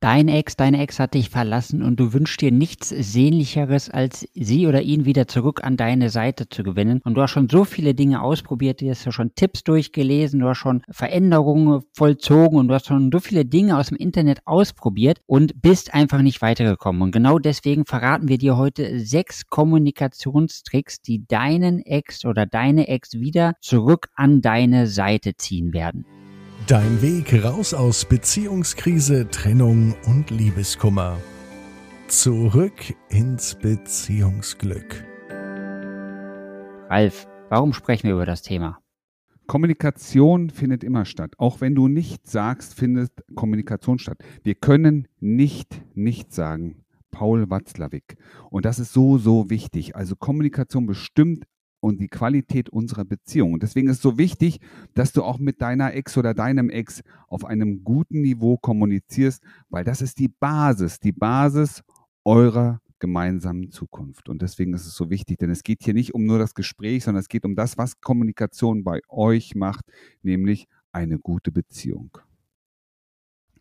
Dein Ex, deine Ex hat dich verlassen und du wünschst dir nichts Sehnlicheres, als sie oder ihn wieder zurück an deine Seite zu gewinnen. Und du hast schon so viele Dinge ausprobiert, du hast ja schon Tipps durchgelesen, du hast schon Veränderungen vollzogen und du hast schon so viele Dinge aus dem Internet ausprobiert und bist einfach nicht weitergekommen. Und genau deswegen verraten wir dir heute sechs Kommunikationstricks, die deinen Ex oder deine Ex wieder zurück an deine Seite ziehen werden. Dein Weg raus aus Beziehungskrise, Trennung und Liebeskummer. Zurück ins Beziehungsglück. Ralf, warum sprechen wir über das Thema? Kommunikation findet immer statt. Auch wenn du nichts sagst, findet Kommunikation statt. Wir können nicht nichts sagen. Paul Watzlawick. Und das ist so, so wichtig. Also Kommunikation bestimmt und die Qualität unserer Beziehung. Und deswegen ist es so wichtig, dass du auch mit deiner Ex oder deinem Ex auf einem guten Niveau kommunizierst, weil das ist die Basis, die Basis eurer gemeinsamen Zukunft. Und deswegen ist es so wichtig, denn es geht hier nicht um nur das Gespräch, sondern es geht um das, was Kommunikation bei euch macht, nämlich eine gute Beziehung.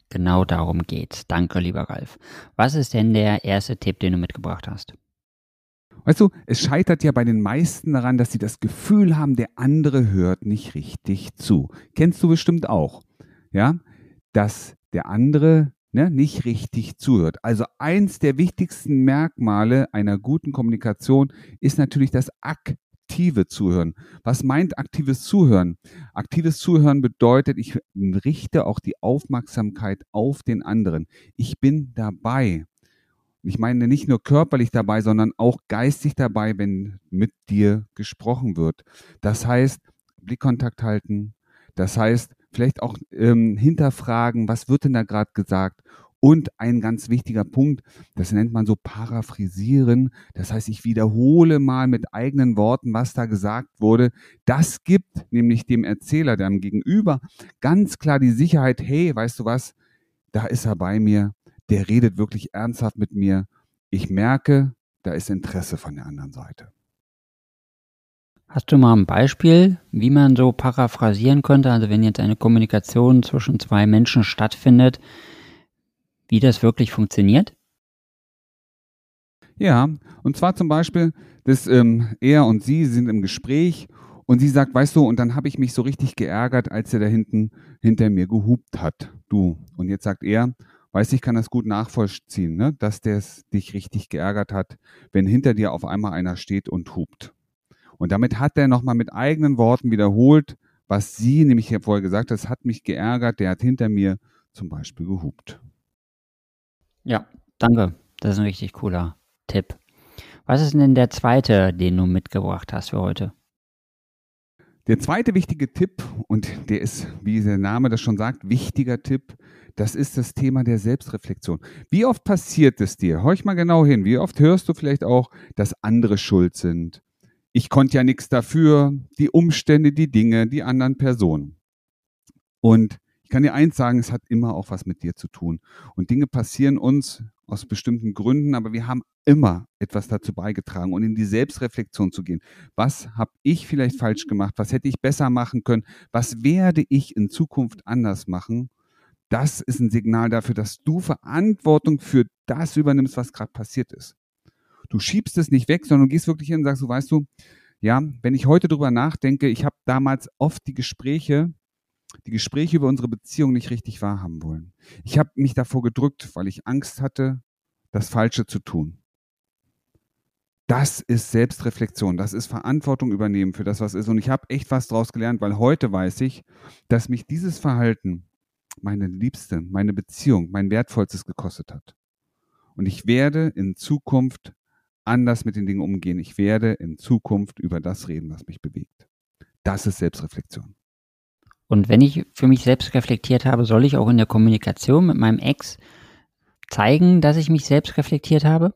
Genau darum geht's. Danke, lieber Ralf. Was ist denn der erste Tipp, den du mitgebracht hast? Weißt du, es scheitert ja bei den meisten daran, dass sie das Gefühl haben, der andere hört nicht richtig zu. Kennst du bestimmt auch, ja, dass der andere ne, nicht richtig zuhört. Also eins der wichtigsten Merkmale einer guten Kommunikation ist natürlich das aktive Zuhören. Was meint aktives Zuhören? Aktives Zuhören bedeutet, ich richte auch die Aufmerksamkeit auf den anderen. Ich bin dabei. Ich meine nicht nur körperlich dabei, sondern auch geistig dabei, wenn mit dir gesprochen wird. Das heißt, Blickkontakt halten. Das heißt, vielleicht auch ähm, hinterfragen, was wird denn da gerade gesagt? Und ein ganz wichtiger Punkt, das nennt man so paraphrasieren. Das heißt, ich wiederhole mal mit eigenen Worten, was da gesagt wurde. Das gibt nämlich dem Erzähler, dem Gegenüber, ganz klar die Sicherheit, hey, weißt du was, da ist er bei mir der redet wirklich ernsthaft mit mir. Ich merke, da ist Interesse von der anderen Seite. Hast du mal ein Beispiel, wie man so paraphrasieren könnte, also wenn jetzt eine Kommunikation zwischen zwei Menschen stattfindet, wie das wirklich funktioniert? Ja, und zwar zum Beispiel, dass ähm, er und sie sind im Gespräch und sie sagt, weißt du, und dann habe ich mich so richtig geärgert, als er da hinten hinter mir gehupt hat. Du. Und jetzt sagt er, Weißt ich kann das gut nachvollziehen, ne? dass der dich richtig geärgert hat, wenn hinter dir auf einmal einer steht und hupt. Und damit hat er nochmal mit eigenen Worten wiederholt, was sie nämlich vorher gesagt hat, es hat mich geärgert, der hat hinter mir zum Beispiel gehupt. Ja, danke. Das ist ein richtig cooler Tipp. Was ist denn der zweite, den du mitgebracht hast für heute? Der zweite wichtige Tipp, und der ist, wie der Name das schon sagt, wichtiger Tipp, das ist das Thema der Selbstreflexion. Wie oft passiert es dir? Hör ich mal genau hin. Wie oft hörst du vielleicht auch, dass andere schuld sind? Ich konnte ja nichts dafür, die Umstände, die Dinge, die anderen Personen. Und ich kann dir eins sagen, es hat immer auch was mit dir zu tun. Und Dinge passieren uns aus bestimmten Gründen, aber wir haben immer etwas dazu beigetragen und in die Selbstreflexion zu gehen. Was habe ich vielleicht falsch gemacht? Was hätte ich besser machen können? Was werde ich in Zukunft anders machen? Das ist ein Signal dafür, dass du Verantwortung für das übernimmst, was gerade passiert ist. Du schiebst es nicht weg, sondern du gehst wirklich hin und sagst, so weißt du, ja, wenn ich heute drüber nachdenke, ich habe damals oft die Gespräche, die Gespräche über unsere Beziehung nicht richtig wahrhaben wollen. Ich habe mich davor gedrückt, weil ich Angst hatte, das Falsche zu tun. Das ist Selbstreflexion, das ist Verantwortung übernehmen für das, was ist. Und ich habe echt was daraus gelernt, weil heute weiß ich, dass mich dieses Verhalten meine Liebste, meine Beziehung, mein Wertvollstes gekostet hat. Und ich werde in Zukunft anders mit den Dingen umgehen. Ich werde in Zukunft über das reden, was mich bewegt. Das ist Selbstreflexion. Und wenn ich für mich selbst reflektiert habe, soll ich auch in der Kommunikation mit meinem Ex zeigen, dass ich mich selbst reflektiert habe?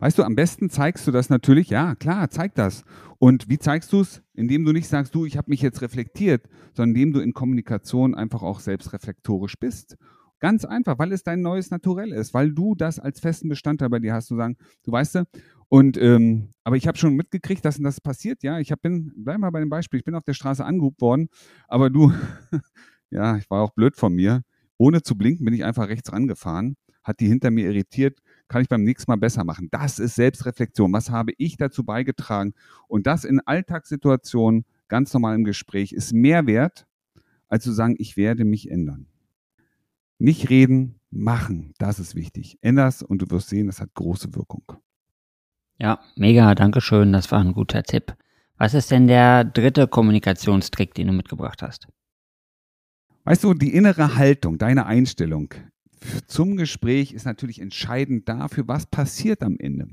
Weißt du, am besten zeigst du das natürlich, ja, klar, zeig das. Und wie zeigst du es? Indem du nicht sagst, du, ich habe mich jetzt reflektiert, sondern indem du in Kommunikation einfach auch selbstreflektorisch bist. Ganz einfach, weil es dein neues Naturell ist, weil du das als festen Bestandteil bei dir hast, zu sagen, du weißt du, und ähm, aber ich habe schon mitgekriegt, dass das passiert, ja. Ich hab, bin, bleib mal bei dem Beispiel, ich bin auf der Straße angehubt worden, aber du, ja, ich war auch blöd von mir, ohne zu blinken bin ich einfach rechts rangefahren, hat die hinter mir irritiert, kann ich beim nächsten Mal besser machen. Das ist Selbstreflexion. Was habe ich dazu beigetragen? Und das in Alltagssituationen, ganz normal im Gespräch, ist mehr wert, als zu sagen, ich werde mich ändern. Nicht reden, machen. Das ist wichtig. Änderst und du wirst sehen, das hat große Wirkung. Ja, mega, danke schön. Das war ein guter Tipp. Was ist denn der dritte Kommunikationstrick, den du mitgebracht hast? Weißt du, die innere Haltung, deine Einstellung zum Gespräch ist natürlich entscheidend dafür, was passiert am Ende.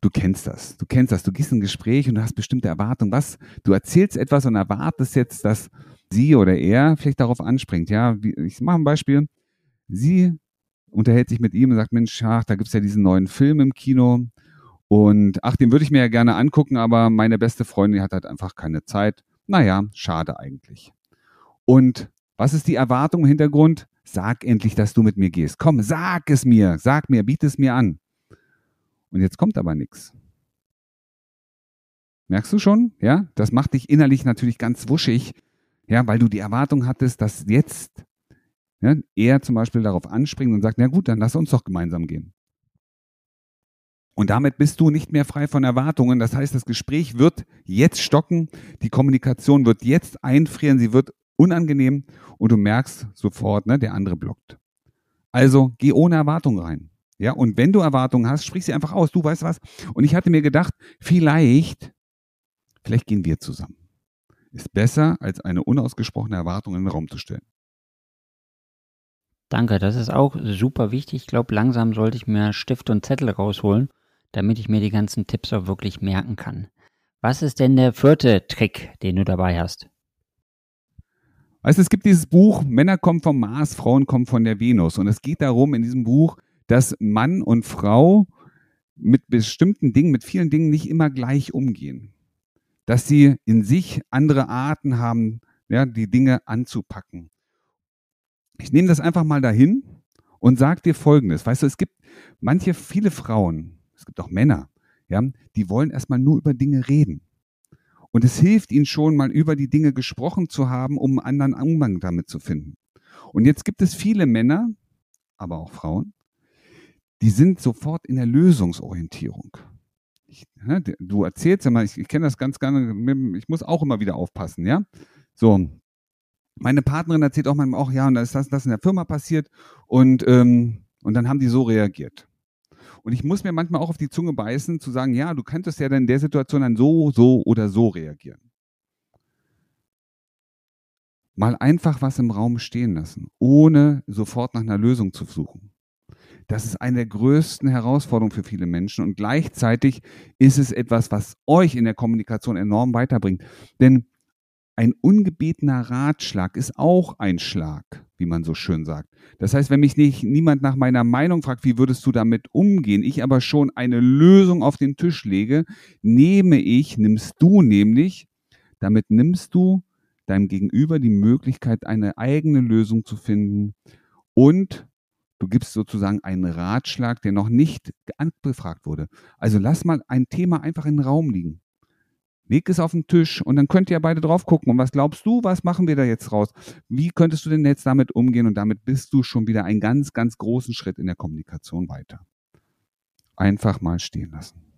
Du kennst das, du kennst das. Du gehst in ein Gespräch und du hast bestimmte Erwartungen. Was? Du erzählst etwas und erwartest jetzt, dass sie oder er vielleicht darauf anspringt. Ja, ich mache ein Beispiel. Sie unterhält sich mit ihm und sagt, Mensch, ach, da gibt es ja diesen neuen Film im Kino. Und ach, den würde ich mir ja gerne angucken, aber meine beste Freundin hat halt einfach keine Zeit. Naja, schade eigentlich. Und was ist die Erwartung im Hintergrund? Sag endlich, dass du mit mir gehst. Komm, sag es mir, sag mir, biete es mir an. Und jetzt kommt aber nichts. Merkst du schon? Ja, das macht dich innerlich natürlich ganz wuschig, ja, weil du die Erwartung hattest, dass jetzt ja, er zum Beispiel darauf anspringt und sagt, na gut, dann lass uns doch gemeinsam gehen. Und damit bist du nicht mehr frei von Erwartungen. Das heißt, das Gespräch wird jetzt stocken, die Kommunikation wird jetzt einfrieren, sie wird unangenehm und du merkst sofort, ne, der andere blockt. Also geh ohne Erwartung rein. Ja, und wenn du Erwartungen hast, sprich sie einfach aus. Du weißt was? Und ich hatte mir gedacht, vielleicht, vielleicht gehen wir zusammen. Ist besser, als eine unausgesprochene Erwartung in den Raum zu stellen. Danke, das ist auch super wichtig. Ich glaube, langsam sollte ich mir Stift und Zettel rausholen, damit ich mir die ganzen Tipps auch wirklich merken kann. Was ist denn der vierte Trick, den du dabei hast? Weißt du, es gibt dieses Buch, Männer kommen vom Mars, Frauen kommen von der Venus. Und es geht darum in diesem Buch, dass Mann und Frau mit bestimmten Dingen, mit vielen Dingen nicht immer gleich umgehen. Dass sie in sich andere Arten haben, ja, die Dinge anzupacken. Ich nehme das einfach mal dahin und sage dir Folgendes. Weißt du, es gibt manche, viele Frauen, es gibt auch Männer, ja, die wollen erstmal nur über Dinge reden. Und es hilft ihnen schon, mal über die Dinge gesprochen zu haben, um einen anderen Umgang damit zu finden. Und jetzt gibt es viele Männer, aber auch Frauen, die sind sofort in der Lösungsorientierung. Ich, ne, du erzählst ja mal, ich, ich kenne das ganz gerne, ich muss auch immer wieder aufpassen, ja? So, meine Partnerin erzählt auch manchmal auch, ja, und da ist das, das in der Firma passiert und, ähm, und dann haben die so reagiert. Und ich muss mir manchmal auch auf die Zunge beißen, zu sagen, ja, du könntest ja dann in der Situation dann so, so oder so reagieren. Mal einfach was im Raum stehen lassen, ohne sofort nach einer Lösung zu suchen. Das ist eine der größten Herausforderungen für viele Menschen und gleichzeitig ist es etwas, was euch in der Kommunikation enorm weiterbringt. Denn ein ungebetener Ratschlag ist auch ein Schlag, wie man so schön sagt. Das heißt, wenn mich nicht niemand nach meiner Meinung fragt, wie würdest du damit umgehen, ich aber schon eine Lösung auf den Tisch lege, nehme ich, nimmst du nämlich, damit nimmst du deinem Gegenüber die Möglichkeit, eine eigene Lösung zu finden und du gibst sozusagen einen Ratschlag, der noch nicht angefragt wurde. Also lass mal ein Thema einfach in den Raum liegen. Leg es auf den Tisch und dann könnt ihr beide drauf gucken. Und was glaubst du, was machen wir da jetzt raus? Wie könntest du denn jetzt damit umgehen? Und damit bist du schon wieder einen ganz, ganz großen Schritt in der Kommunikation weiter. Einfach mal stehen lassen.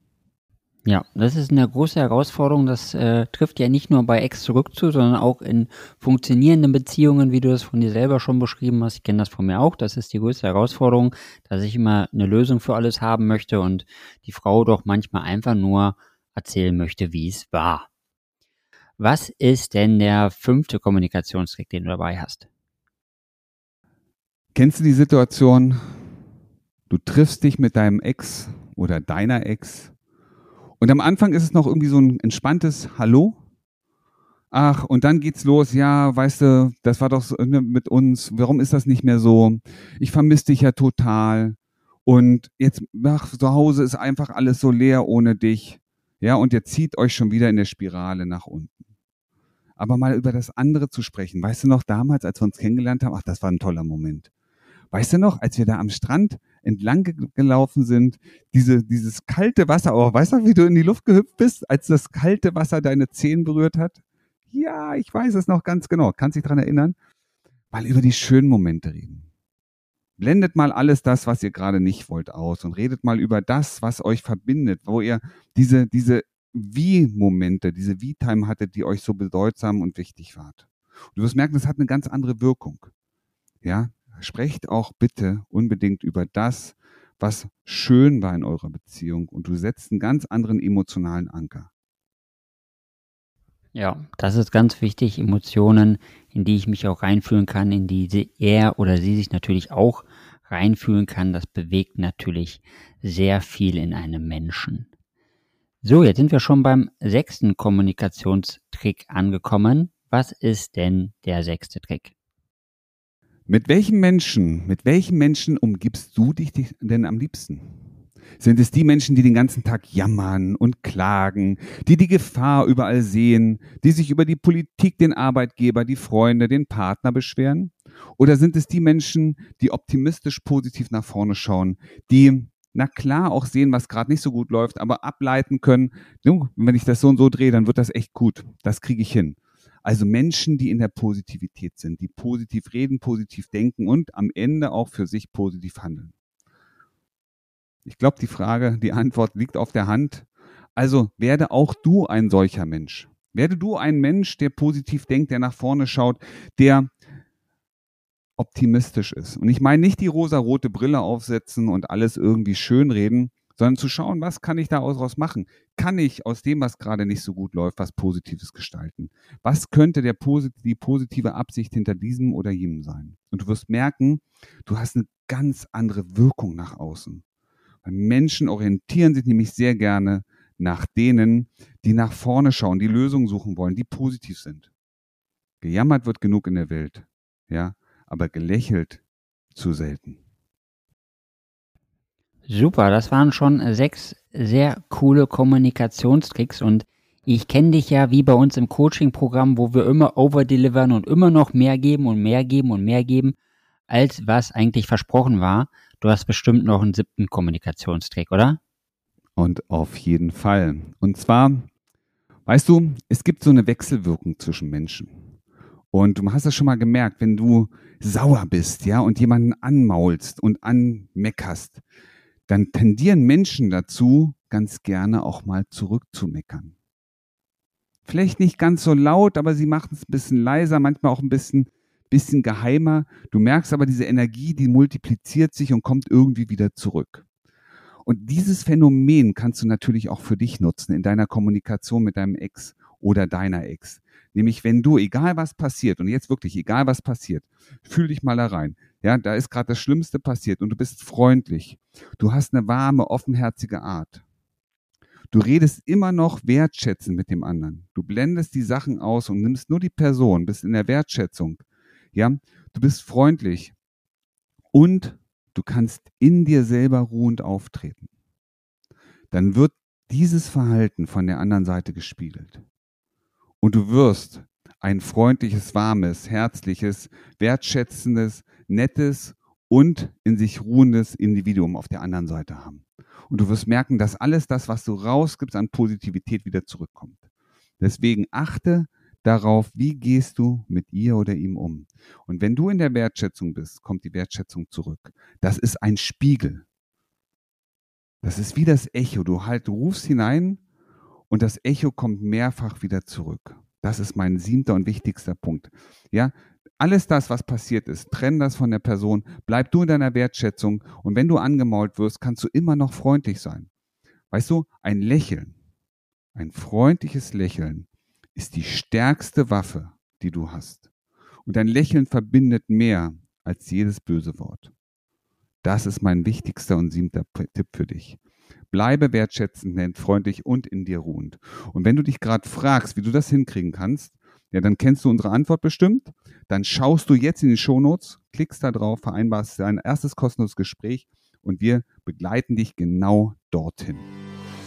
Ja, das ist eine große Herausforderung. Das äh, trifft ja nicht nur bei Ex zurück zu, sondern auch in funktionierenden Beziehungen, wie du das von dir selber schon beschrieben hast. Ich kenne das von mir auch. Das ist die größte Herausforderung, dass ich immer eine Lösung für alles haben möchte und die Frau doch manchmal einfach nur erzählen möchte, wie es war. Was ist denn der fünfte Kommunikationstrick, den du dabei hast? Kennst du die Situation, du triffst dich mit deinem Ex oder deiner Ex und am Anfang ist es noch irgendwie so ein entspanntes Hallo. Ach, und dann geht's los, ja, weißt du, das war doch so, ne, mit uns, warum ist das nicht mehr so? Ich vermisse dich ja total. Und jetzt, ach, zu Hause ist einfach alles so leer ohne dich. Ja, und ihr zieht euch schon wieder in der Spirale nach unten. Aber mal über das andere zu sprechen. Weißt du noch damals, als wir uns kennengelernt haben? Ach, das war ein toller Moment. Weißt du noch, als wir da am Strand entlang gelaufen sind, diese, dieses kalte Wasser, oh, weißt du, wie du in die Luft gehüpft bist, als das kalte Wasser deine Zehen berührt hat? Ja, ich weiß es noch ganz genau. Kannst dich dran erinnern? mal über die schönen Momente reden. Blendet mal alles das, was ihr gerade nicht wollt, aus und redet mal über das, was euch verbindet, wo ihr diese, diese Wie-Momente, diese Wie-Time hattet, die euch so bedeutsam und wichtig wart. Und du wirst merken, das hat eine ganz andere Wirkung. Ja, sprecht auch bitte unbedingt über das, was schön war in eurer Beziehung und du setzt einen ganz anderen emotionalen Anker. Ja, das ist ganz wichtig, Emotionen, in die ich mich auch reinfühlen kann, in die er oder sie sich natürlich auch reinfühlen kann, das bewegt natürlich sehr viel in einem Menschen. So, jetzt sind wir schon beim sechsten Kommunikationstrick angekommen. Was ist denn der sechste Trick? Mit welchen Menschen, mit welchen Menschen umgibst du dich denn am liebsten? Sind es die Menschen, die den ganzen Tag jammern und klagen, die die Gefahr überall sehen, die sich über die Politik, den Arbeitgeber, die Freunde, den Partner beschweren? Oder sind es die Menschen, die optimistisch positiv nach vorne schauen, die na klar auch sehen, was gerade nicht so gut läuft, aber ableiten können, wenn ich das so und so drehe, dann wird das echt gut. Das kriege ich hin. Also Menschen, die in der Positivität sind, die positiv reden, positiv denken und am Ende auch für sich positiv handeln. Ich glaube, die Frage, die Antwort liegt auf der Hand. Also werde auch du ein solcher Mensch. Werde du ein Mensch, der positiv denkt, der nach vorne schaut, der optimistisch ist. Und ich meine nicht die rosa-rote Brille aufsetzen und alles irgendwie schönreden, sondern zu schauen, was kann ich daraus machen? Kann ich aus dem, was gerade nicht so gut läuft, was Positives gestalten? Was könnte der, die positive Absicht hinter diesem oder jenem sein? Und du wirst merken, du hast eine ganz andere Wirkung nach außen. Menschen orientieren sich nämlich sehr gerne nach denen, die nach vorne schauen, die Lösungen suchen wollen, die positiv sind. Gejammert wird genug in der Welt, ja, aber gelächelt zu selten. Super, das waren schon sechs sehr coole Kommunikationstricks und ich kenne dich ja wie bei uns im Coaching-Programm, wo wir immer overdelivern und immer noch mehr geben und mehr geben und mehr geben, als was eigentlich versprochen war. Du hast bestimmt noch einen siebten Kommunikationstrick, oder? Und auf jeden Fall. Und zwar, weißt du, es gibt so eine Wechselwirkung zwischen Menschen. Und du hast das schon mal gemerkt, wenn du sauer bist, ja, und jemanden anmaulst und anmeckerst, dann tendieren Menschen dazu, ganz gerne auch mal zurückzumeckern. Vielleicht nicht ganz so laut, aber sie machen es ein bisschen leiser, manchmal auch ein bisschen bisschen geheimer. Du merkst aber, diese Energie, die multipliziert sich und kommt irgendwie wieder zurück. Und dieses Phänomen kannst du natürlich auch für dich nutzen in deiner Kommunikation mit deinem Ex oder deiner Ex. Nämlich, wenn du, egal was passiert, und jetzt wirklich, egal was passiert, fühl dich mal da rein. Ja, da ist gerade das Schlimmste passiert und du bist freundlich. Du hast eine warme, offenherzige Art. Du redest immer noch wertschätzend mit dem anderen. Du blendest die Sachen aus und nimmst nur die Person, bist in der Wertschätzung. Ja, du bist freundlich und du kannst in dir selber ruhend auftreten. Dann wird dieses Verhalten von der anderen Seite gespiegelt. Und du wirst ein freundliches, warmes, herzliches, wertschätzendes, nettes und in sich ruhendes Individuum auf der anderen Seite haben. Und du wirst merken, dass alles das, was du rausgibst an Positivität, wieder zurückkommt. Deswegen achte darauf, wie gehst du mit ihr oder ihm um. Und wenn du in der Wertschätzung bist, kommt die Wertschätzung zurück. Das ist ein Spiegel. Das ist wie das Echo. Du halt, du rufst hinein und das Echo kommt mehrfach wieder zurück. Das ist mein siebter und wichtigster Punkt. Ja, alles das, was passiert ist, trenn das von der Person, bleib du in deiner Wertschätzung und wenn du angemault wirst, kannst du immer noch freundlich sein. Weißt du, ein Lächeln, ein freundliches Lächeln ist die stärkste Waffe, die du hast. Und dein Lächeln verbindet mehr als jedes böse Wort. Das ist mein wichtigster und siebter Tipp für dich. Bleibe wertschätzend, nennt freundlich und in dir ruhend. Und wenn du dich gerade fragst, wie du das hinkriegen kannst, ja, dann kennst du unsere Antwort bestimmt. Dann schaust du jetzt in die Shownotes, klickst da drauf, vereinbarst dein erstes kostenloses Gespräch und wir begleiten dich genau dorthin.